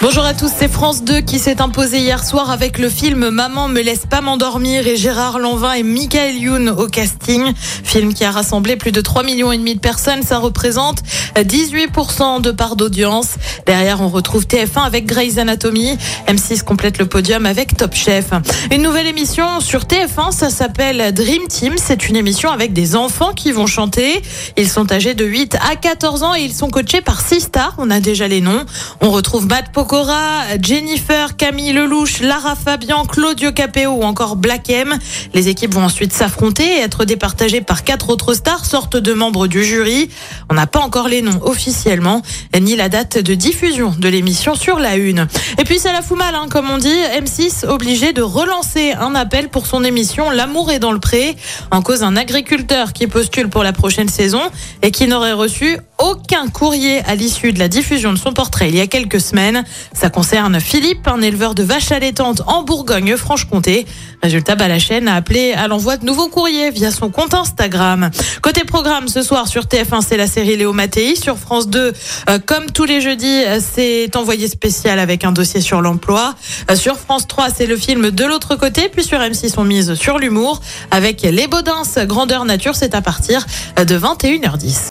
Bonjour à tous, c'est France 2 qui s'est imposé hier soir avec le film Maman me laisse pas m'endormir et Gérard Lanvin et Michael Youn au casting. Film qui a rassemblé plus de 3 millions et demi de personnes, ça représente 18% de part d'audience. Derrière, on retrouve TF1 avec Grey's Anatomy. M6 complète le podium avec Top Chef. Une nouvelle émission sur TF1, ça s'appelle Dream Team. C'est une émission avec des enfants qui vont chanter. Ils sont âgés de 8 à 14 ans et ils sont coachés par 6 stars. On a déjà les noms. On retrouve Matt Pokora, Jennifer, Camille Lelouch, Lara Fabian, Claudio Capeo ou encore Black M. Les équipes vont ensuite s'affronter et être départagées par quatre autres stars, sortes de membres du jury. On n'a pas encore les noms officiellement, ni la date de diffusion de l'émission sur la une. Et puis ça la fout mal, hein, comme on dit. M6 obligé de relancer un appel pour son émission L'amour est dans le pré. En cause un agriculteur qui postule pour la prochaine saison et qui n'aurait reçu aucun courrier à l'issue de la diffusion de son portrait il y a quelques semaines. Ça concerne Philippe, un éleveur de vaches allaitantes en Bourgogne-Franche-Comté. Résultat, bah, la chaîne a appelé à l'envoi de nouveaux courriers via son compte Instagram. Côté programme, ce soir sur TF1, c'est la série Léo Mattei. Sur France 2, euh, comme tous les jeudis, euh, c'est envoyé spécial avec un dossier sur l'emploi. Euh, sur France 3, c'est le film de l'autre côté. Puis sur M6, on mise sur l'humour avec Les Baudins, Grandeur Nature. C'est à partir de 21h10.